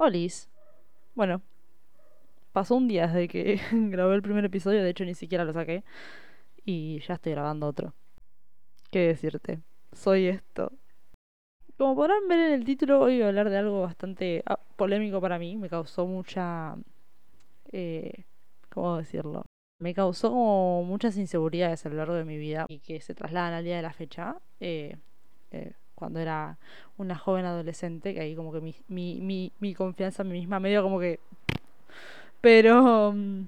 Olis. Bueno, pasó un día desde que grabé el primer episodio, de hecho ni siquiera lo saqué. Y ya estoy grabando otro. ¿Qué decirte? Soy esto. Como podrán ver en el título, hoy voy a hablar de algo bastante ah, polémico para mí. Me causó mucha... Eh, ¿Cómo decirlo? Me causó como muchas inseguridades a lo largo de mi vida y que se trasladan al día de la fecha. Eh, eh, cuando era una joven adolescente, que ahí como que mi, mi, mi, confianza en mí misma medio como que... Pero mm,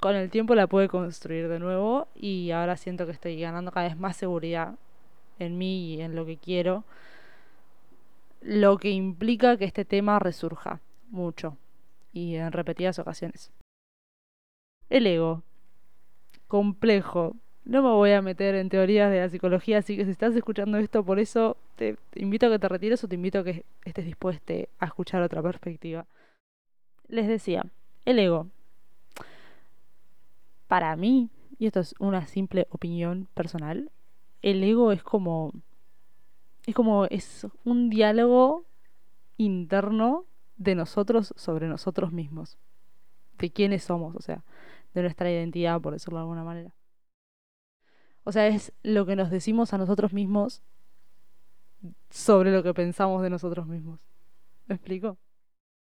con el tiempo la pude construir de nuevo y ahora siento que estoy ganando cada vez más seguridad en mí y en lo que quiero, lo que implica que este tema resurja mucho y en repetidas ocasiones. El ego. Complejo, no me voy a meter en teorías de la psicología, así que si estás escuchando esto, por eso te, invito a que te retires o te invito a que estés dispuesto a escuchar otra perspectiva. Les decía, el ego. Para mí, y esto es una simple opinión personal, el ego es como es como es un diálogo interno de nosotros sobre nosotros mismos, de quiénes somos, o sea, de nuestra identidad, por decirlo de alguna manera. O sea, es lo que nos decimos a nosotros mismos sobre lo que pensamos de nosotros mismos. ¿Me explico?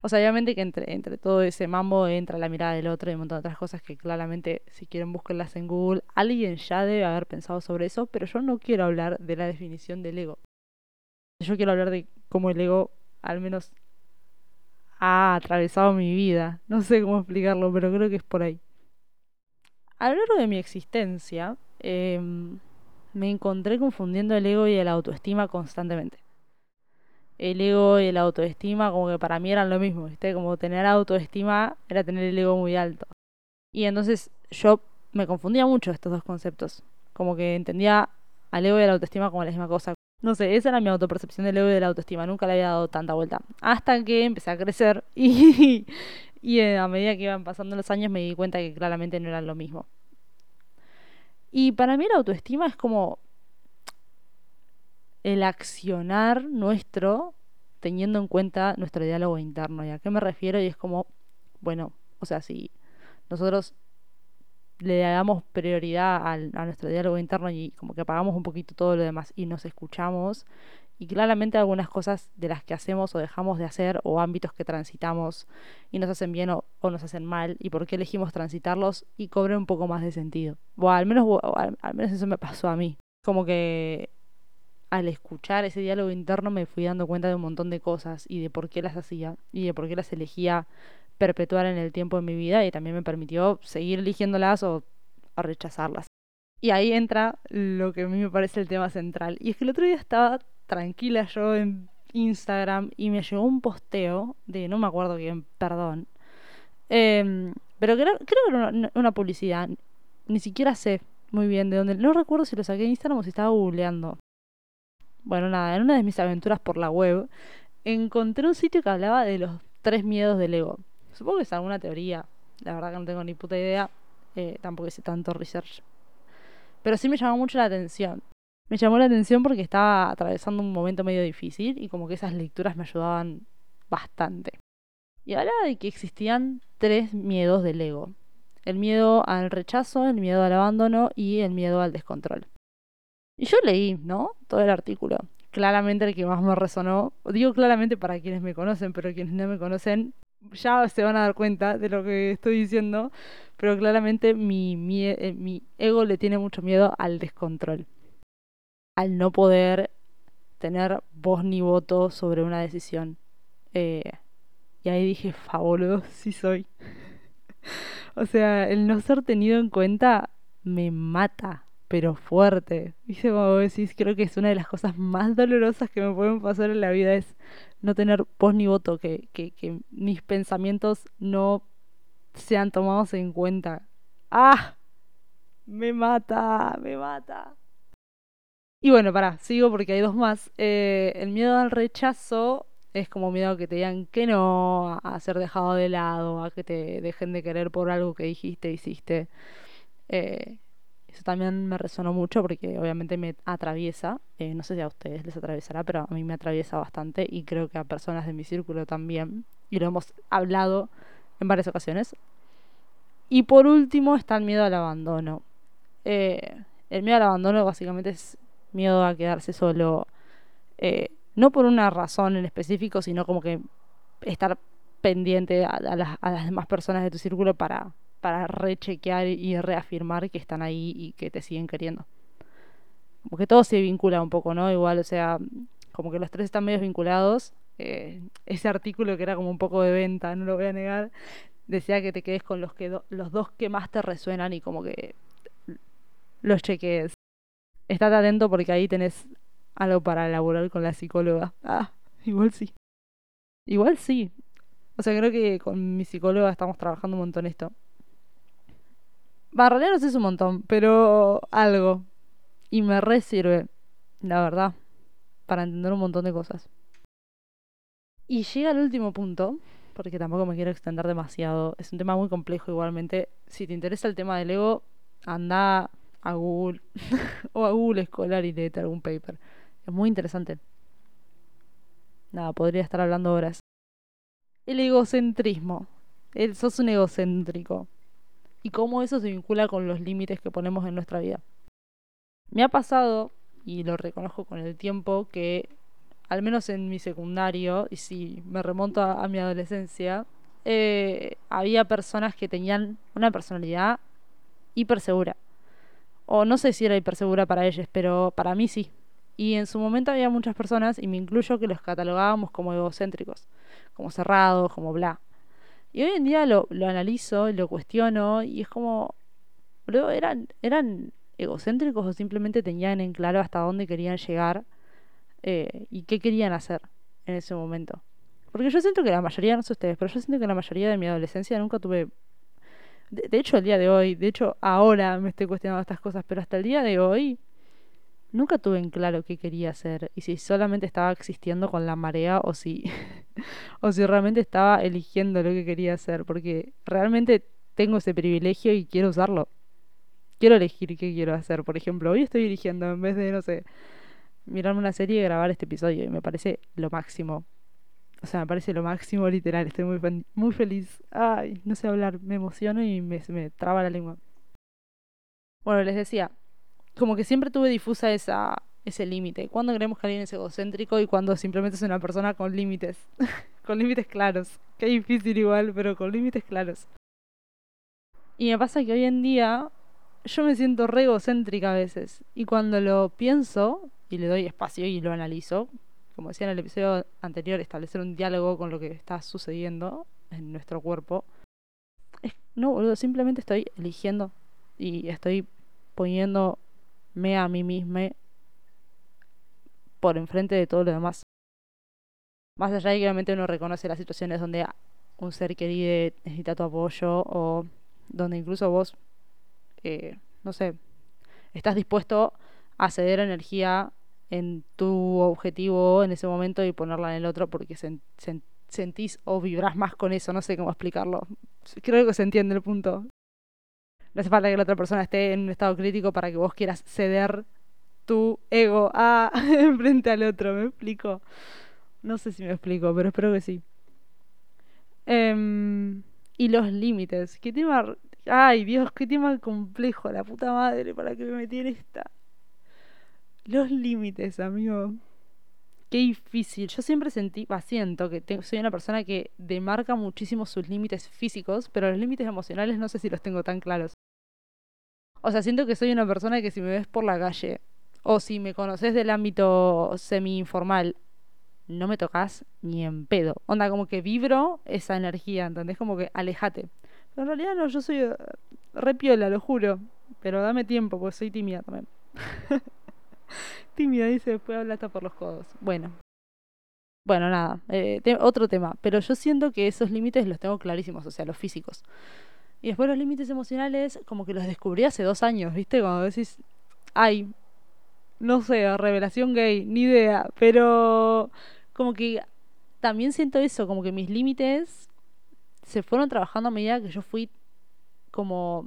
O sea, obviamente que entre, entre todo ese mambo entra la mirada del otro y un montón de otras cosas que claramente, si quieren, búsquenlas en Google. Alguien ya debe haber pensado sobre eso, pero yo no quiero hablar de la definición del ego. Yo quiero hablar de cómo el ego, al menos, ha atravesado mi vida. No sé cómo explicarlo, pero creo que es por ahí. A lo largo de mi existencia, Em, me encontré confundiendo el ego y el autoestima constantemente. El ego y el autoestima como que para mí eran lo mismo, ¿viste? Como tener autoestima era tener el ego muy alto. Y entonces yo me confundía mucho estos dos conceptos. Como que entendía al ego y a la autoestima como la misma cosa. No sé, esa era mi autopercepción del ego y de la autoestima. Nunca le había dado tanta vuelta. Hasta que empecé a crecer y, y a medida que iban pasando los años me di cuenta que claramente no eran lo mismo. Y para mí la autoestima es como el accionar nuestro teniendo en cuenta nuestro diálogo interno. ¿Y a qué me refiero? Y es como, bueno, o sea, si nosotros le damos prioridad a nuestro diálogo interno y como que apagamos un poquito todo lo demás y nos escuchamos y claramente algunas cosas de las que hacemos o dejamos de hacer o ámbitos que transitamos y nos hacen bien o, nos hacen mal y por qué elegimos transitarlos y cobre un poco más de sentido. O al menos, al, menos eso me pasó a mí. Como que al escuchar ese diálogo interno me fui dando cuenta de un montón de cosas y de por qué las hacía y de por qué las elegía perpetuar en el tiempo de mi vida y también me permitió seguir eligiéndolas o, o rechazarlas. Y ahí entra lo que a mí me parece el tema central. Y es que el otro día estaba tranquila yo en Instagram y me llegó un posteo de no me acuerdo bien, perdón. Em, pero creo, creo que era una, publicidad. Ni siquiera sé muy bien de dónde. No recuerdo si lo saqué de Instagram o si estaba googleando. Bueno, nada, en una de mis aventuras por la web encontré un sitio que hablaba de los tres miedos del ego. Supongo que es alguna teoría. La verdad que no tengo ni puta idea. Eh, tampoco hice tanto research. Pero sí me llamó mucho la atención me llamó la atención porque estaba atravesando un momento medio difícil y como que esas lecturas me ayudaban bastante. Y hablaba de que existían tres miedos del ego. El miedo al rechazo, el miedo al abandono y el miedo al descontrol. Y yo leí, ¿no? Todo el artículo. Claramente el que más me resonó, digo claramente para quienes me conocen, pero quienes no me conocen ya se van a dar cuenta de lo que estoy diciendo, pero claramente mi, eh, mi ego le tiene mucho miedo al descontrol al no poder tener voz ni voto sobre una decisión. Eh, y ahí dije, fabuloso, sí soy. o sea, el no ser tenido en cuenta me mata, pero fuerte. Dice, como decís, creo que es una de las cosas más dolorosas que me pueden pasar en la vida es no tener voz ni voto, que, que mis pensamientos no sean tomados en cuenta. ¡Ah! Me mata, me mata. Y bueno, pará, sigo porque hay dos más. Eh, el miedo al rechazo es como miedo a que te digan que no, a ser dejado de lado, a que te dejen de querer por algo que dijiste, hiciste. Eh, Eso también me resonó mucho porque obviamente me atraviesa. Eh, no sé si a ustedes les atravesará, pero a mí me atraviesa bastante y creo que a personas de mi círculo también. Y lo hemos hablado en varias ocasiones. Y por último está el miedo al abandono. Eh, el miedo al abandono básicamente es miedo a quedarse solo. Eh, no por una razón en específico, sino como que estar pendiente a, las, a las demás personas de tu círculo para para rechequear y reafirmar que están ahí y que te siguen queriendo. Como que todo se vincula un poco, ¿no? Igual, o sea, como que los tres están medio vinculados. Eh, ese artículo que era como un poco de venta, no lo voy a negar, decía que te quedes con los, que los dos que más te resuenan y como que los chequees. Estate atento porque ahí tenés algo para elaborar con la psicóloga. Ah, igual sí. Igual sí. O sea, creo que con mi psicóloga estamos trabajando un montón esto. Sé es un montón, pero algo. Y me re sirve, la verdad, para entender un montón de cosas. Y llega el último punto, porque tampoco me quiero extender demasiado. Es un tema muy complejo igualmente. Si te interesa el tema del ego, anda a Google o a Google Escolar y léete algún paper. Es muy interesante. Nada, podría estar hablando horas. El egocentrismo. El, sos un egocéntrico y cómo eso se vincula con los límites que ponemos en nuestra vida. Me ha pasado, y lo reconozco con el tiempo, que al menos en mi secundario, y si me remonto a, mi adolescencia, eh, había personas que tenían una personalidad hiper segura. O no sé si era hiper segura para ellos, pero para mí sí. Y en su momento había muchas personas, y me incluyo, que los catalogábamos como egocéntricos, como cerrados, como bla. Y hoy en día lo, analizo, lo cuestiono y es como, bro, eran, eran egocéntricos o simplemente tenían en claro hasta dónde querían llegar eh, y qué querían hacer en ese momento. Porque yo siento que la mayoría, no sé ustedes, pero yo siento que la mayoría de mi adolescencia nunca tuve... De, hecho, el día de hoy, de hecho, ahora me estoy cuestionando estas cosas, pero hasta el día de hoy nunca tuve en claro qué quería hacer y si solamente estaba existiendo con la marea o si o si realmente estaba eligiendo lo que quería hacer, porque realmente tengo ese privilegio y quiero usarlo. Quiero elegir qué quiero hacer. Por ejemplo, hoy estoy eligiendo en vez de, no sé, mirarme una serie y grabar este episodio y me parece lo máximo. O sea, me parece lo máximo literal. Estoy muy, muy feliz. Ay, no sé hablar, me emociono y me, me traba la lengua. Bueno, les decía, como que siempre tuve difusa esa, ese límite. ¿Cuándo creemos que alguien es egocéntrico y cuando simplemente es una persona con límites? con límites claros. Qué difícil igual, pero con límites claros. Y me pasa que hoy en día yo me siento re egocéntrica a veces. Y cuando lo pienso y le doy espacio y lo analizo, como decía en el episodio anterior, establecer un diálogo con lo que está sucediendo en nuestro cuerpo. no, boludo, simplemente estoy eligiendo y estoy poniendo me a mí misma por enfrente de todo lo demás. Más allá de que obviamente uno reconoce las situaciones donde un ser querido necesita tu apoyo o donde incluso vos, eh, no sé, estás dispuesto a ceder energía en tu objetivo en ese momento y ponerla en el otro porque sentís o vibrás más con eso, no sé cómo explicarlo. Creo que se entiende el punto. No hace falta que la otra persona esté en un estado crítico para que vos quieras ceder tu ego a frente al otro, ¿me explico? No sé si me explico, pero espero que sí. Em, y los límites. ¿Qué tema? Ay, Dios, qué tema complejo, la puta madre, para que me metí esta. Los límites, amigo. Qué difícil. Yo siempre sentí, siento que soy una persona que demarca muchísimo sus límites físicos, pero los límites emocionales no sé si los tengo tan claros. O sea, siento que soy una persona que si me ves por la calle o si me conoces del ámbito semi-informal, no me tocas ni en pedo. Onda, como que vibro esa energía, ¿entendés? Como que alejate. Pero en realidad no, yo soy eh, repiola, lo juro. Pero dame tiempo, porque soy tímida también. tímida, dice, después habla hasta por los codos. Bueno. Bueno, nada, eh, otro tema. Pero yo siento que esos límites los tengo clarísimos, o sea, los físicos. Y después los límites emocionales, como que los descubrí hace dos años, ¿viste? Cuando decís, ay, no sé, revelación gay, ni idea, pero como que también siento eso, como que mis límites se fueron trabajando a medida que yo fui como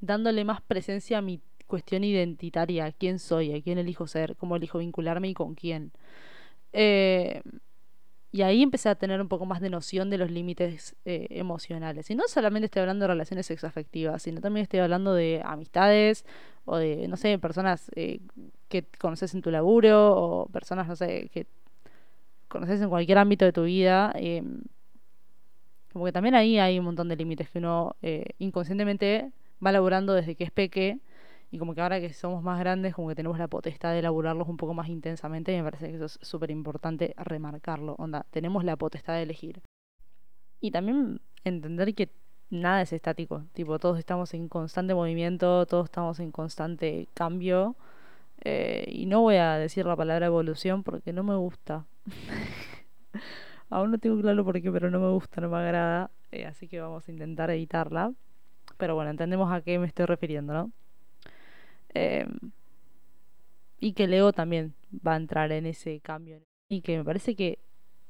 dándole más presencia a mi cuestión identitaria, quién soy, a quién elijo ser, cómo elijo vincularme y con quién. Eh, y ahí empecé a tener un poco más de noción de los límites eh, emocionales. Y no solamente estoy hablando de relaciones sexoafectivas, sino también estoy hablando de amistades o de, no sé, personas eh, que conoces en tu laburo o personas, no sé, que conoces en cualquier ámbito de tu vida. Em, como que también ahí hay un montón de límites que uno eh, inconscientemente va elaborando desde que es peque y como que ahora que somos más grandes, como que tenemos la potestad de elaborarlos un poco más intensamente, y me parece que eso es súper importante remarcarlo. Onda, tenemos la potestad de elegir. Y también entender que nada es estático. Tipo, todos estamos en constante movimiento, todos estamos en constante cambio. Eh, y no voy a decir la palabra evolución porque no me gusta. Aún no tengo claro por qué, pero no me gusta, no me agrada. Eh, así que vamos a intentar editarla. Pero bueno, entendemos a qué me estoy refiriendo, ¿no? Em, y que Leo también va a entrar en ese cambio. Y que me parece que,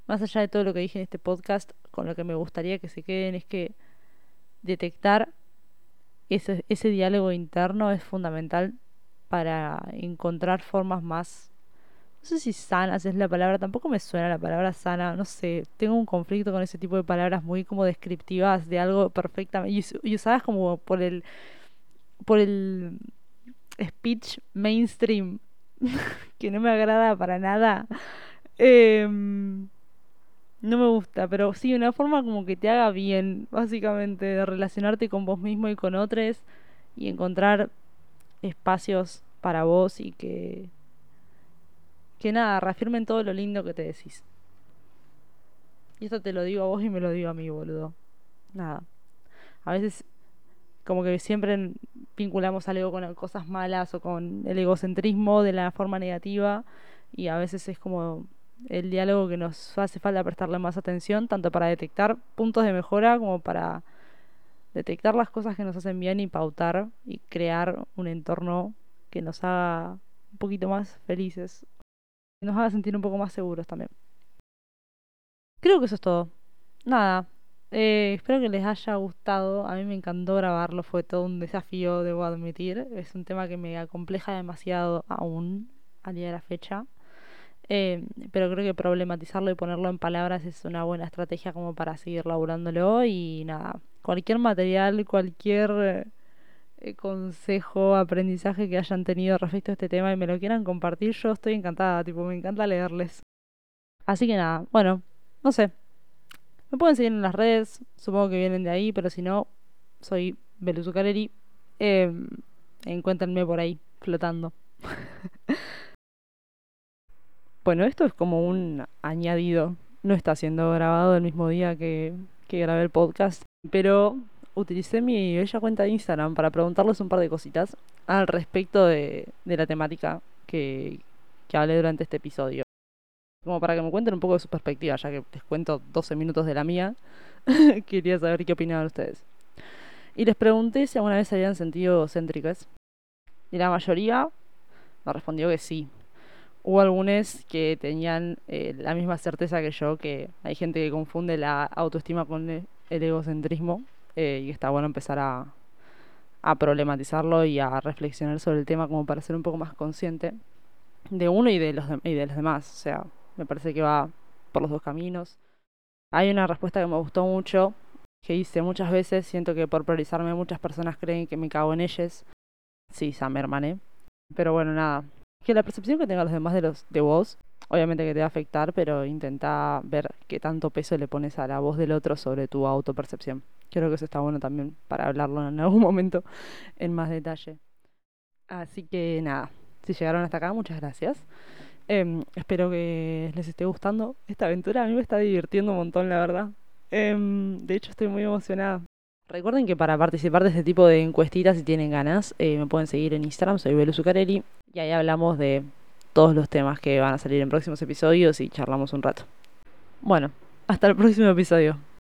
más allá de todo lo que dije en este podcast, con lo que me gustaría que se queden es que detectar ese, ese diálogo interno es fundamental para encontrar formas más no sé si sanas es la palabra, tampoco me suena la palabra sana, no sé, tengo un conflicto con ese tipo de palabras muy como descriptivas de algo perfectamente y, usadas como por el por el speech mainstream que no me agrada para nada. Em, no me gusta, pero sí, una forma como que te haga bien, básicamente, de relacionarte con vos mismo y con otros y encontrar espacios para vos y que, que nada, reafirmen todo lo lindo que te decís. Y esto te lo digo a vos y me lo digo a mí, boludo. Nada. A veces como que siempre vinculamos algo con cosas malas o con el egocentrismo de la forma negativa y a veces es como el diálogo que nos hace falta prestarle más atención, tanto para detectar puntos de mejora como para detectar las cosas que nos hacen bien y pautar y crear un entorno que nos haga un poquito más felices y nos haga sentir un poco más seguros también. Creo que eso es todo. Nada, eh, espero que les haya gustado. A mí me encantó grabarlo, fue todo un desafío, debo admitir. Es un tema que me acompleja demasiado aún al día de la fecha. Eh, pero creo que problematizarlo y ponerlo en palabras es una buena estrategia como para seguir laburándolo. Y nada, cualquier material, cualquier eh, consejo, aprendizaje que hayan tenido respecto a este tema y me lo quieran compartir, yo estoy encantada, tipo, me encanta leerles. Así que nada, bueno, no sé, me pueden seguir en las redes, supongo que vienen de ahí, pero si no, soy Beluzucareri. Eh, encuéntrenme por ahí, flotando. bueno, esto es como un añadido. No está siendo grabado el mismo día que, grabé el podcast, pero utilicé mi bella cuenta de Instagram para preguntarles un par de cositas al respecto de, de la temática que, que hablé durante este episodio como para que me cuenten un poco de su perspectiva, ya que les cuento 12 minutos de la mía, quería saber qué opinaban ustedes. Y les pregunté si alguna vez habían sentido céntricas. Y la mayoría me respondió que sí. Hubo algunos que tenían eh, la misma certeza que yo, que hay gente que confunde la autoestima con el egocentrismo eh, y está bueno empezar a, a problematizarlo y a reflexionar sobre el tema como para ser un poco más consciente de uno y de los, y de los demás. O sea, me parece que va por los dos caminos. Hay una respuesta que me gustó mucho, que hice muchas veces, siento que por priorizarme muchas personas creen que me cago en ellas. Sí, Sam hermane. Pero bueno, nada. Que la percepción que tengan los demás de los de vos, obviamente que te va a afectar, pero intenta ver qué tanto peso le pones a la voz del otro sobre tu autopercepción. Creo que eso está bueno también para hablarlo en algún momento en más detalle. Así que nada, si llegaron hasta acá, muchas gracias. Em, espero que les esté gustando esta aventura. A mí me está divirtiendo un montón, la verdad. Em, de hecho, estoy muy emocionada. Recuerden que para participar de este tipo de encuestitas, si tienen ganas, eh, me pueden seguir en Instagram, soy Belu Zuccarelli, y ahí hablamos de todos los temas que van a salir en próximos episodios y charlamos un rato. Bueno, hasta el próximo episodio.